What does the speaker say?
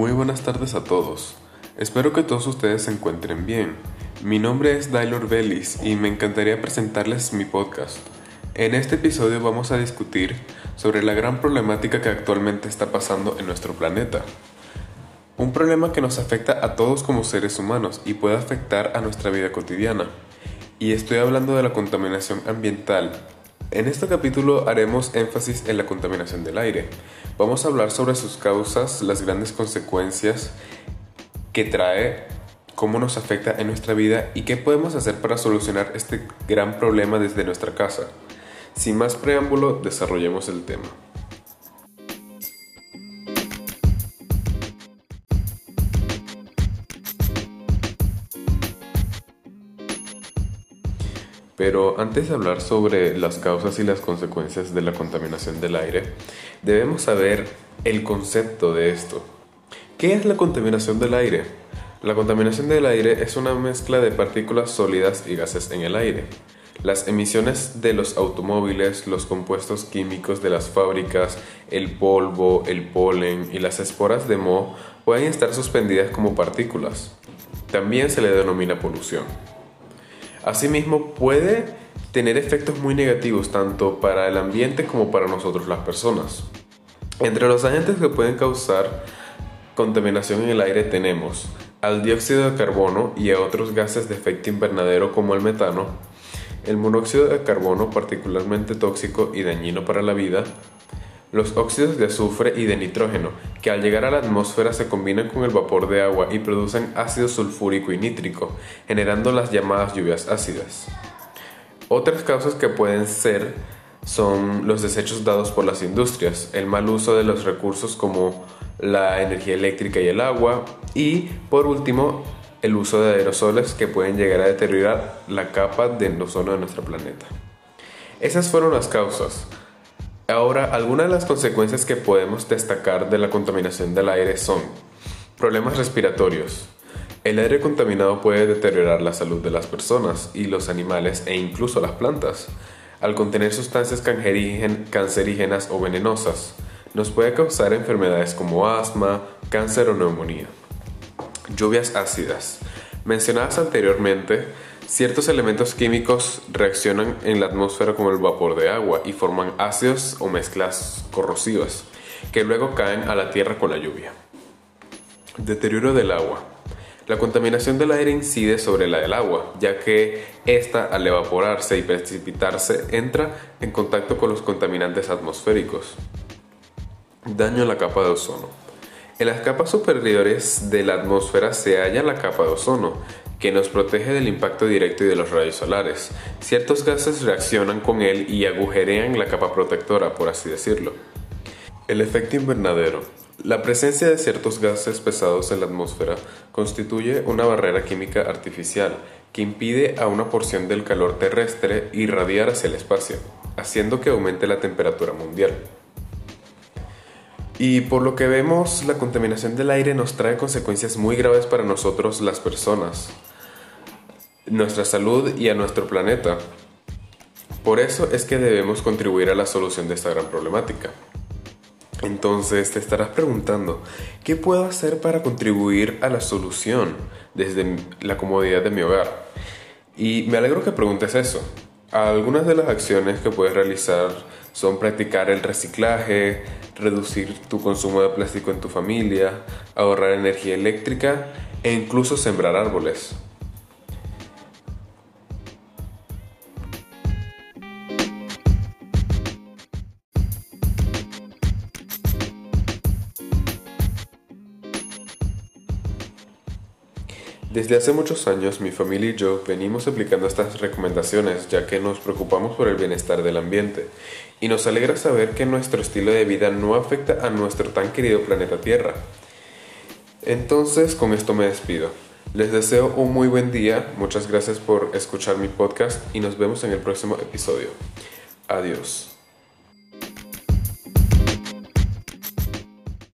Muy buenas tardes a todos. Espero que todos ustedes se encuentren bien. Mi nombre es Dailor Bellis y me encantaría presentarles mi podcast. En este episodio vamos a discutir sobre la gran problemática que actualmente está pasando en nuestro planeta. Un problema que nos afecta a todos como seres humanos y puede afectar a nuestra vida cotidiana. Y estoy hablando de la contaminación ambiental, en este capítulo haremos énfasis en la contaminación del aire. Vamos a hablar sobre sus causas, las grandes consecuencias que trae, cómo nos afecta en nuestra vida y qué podemos hacer para solucionar este gran problema desde nuestra casa. Sin más preámbulo, desarrollemos el tema. Pero antes de hablar sobre las causas y las consecuencias de la contaminación del aire, debemos saber el concepto de esto. ¿Qué es la contaminación del aire? La contaminación del aire es una mezcla de partículas sólidas y gases en el aire. Las emisiones de los automóviles, los compuestos químicos de las fábricas, el polvo, el polen y las esporas de moho pueden estar suspendidas como partículas. También se le denomina polución. Asimismo, puede tener efectos muy negativos tanto para el ambiente como para nosotros las personas. Entre los agentes que pueden causar contaminación en el aire tenemos al dióxido de carbono y a otros gases de efecto invernadero como el metano, el monóxido de carbono particularmente tóxico y dañino para la vida, los óxidos de azufre y de nitrógeno, que al llegar a la atmósfera se combinan con el vapor de agua y producen ácido sulfúrico y nítrico, generando las llamadas lluvias ácidas. Otras causas que pueden ser son los desechos dados por las industrias, el mal uso de los recursos como la energía eléctrica y el agua y por último el uso de aerosoles que pueden llegar a deteriorar la capa de ozono de nuestro planeta. Esas fueron las causas. Ahora, algunas de las consecuencias que podemos destacar de la contaminación del aire son problemas respiratorios. El aire contaminado puede deteriorar la salud de las personas y los animales e incluso las plantas. Al contener sustancias cancerígenas o venenosas, nos puede causar enfermedades como asma, cáncer o neumonía. Lluvias ácidas. Mencionadas anteriormente, Ciertos elementos químicos reaccionan en la atmósfera con el vapor de agua y forman ácidos o mezclas corrosivas que luego caen a la tierra con la lluvia. Deterioro del agua. La contaminación del aire incide sobre la del agua, ya que ésta al evaporarse y precipitarse entra en contacto con los contaminantes atmosféricos. Daño a la capa de ozono. En las capas superiores de la atmósfera se halla la capa de ozono, que nos protege del impacto directo y de los rayos solares. Ciertos gases reaccionan con él y agujerean la capa protectora, por así decirlo. El efecto invernadero. La presencia de ciertos gases pesados en la atmósfera constituye una barrera química artificial que impide a una porción del calor terrestre irradiar hacia el espacio, haciendo que aumente la temperatura mundial. Y por lo que vemos, la contaminación del aire nos trae consecuencias muy graves para nosotros las personas nuestra salud y a nuestro planeta. Por eso es que debemos contribuir a la solución de esta gran problemática. Entonces te estarás preguntando, ¿qué puedo hacer para contribuir a la solución desde la comodidad de mi hogar? Y me alegro que preguntes eso. Algunas de las acciones que puedes realizar son practicar el reciclaje, reducir tu consumo de plástico en tu familia, ahorrar energía eléctrica e incluso sembrar árboles. Desde hace muchos años mi familia y yo venimos aplicando estas recomendaciones ya que nos preocupamos por el bienestar del ambiente y nos alegra saber que nuestro estilo de vida no afecta a nuestro tan querido planeta Tierra. Entonces con esto me despido. Les deseo un muy buen día, muchas gracias por escuchar mi podcast y nos vemos en el próximo episodio. Adiós.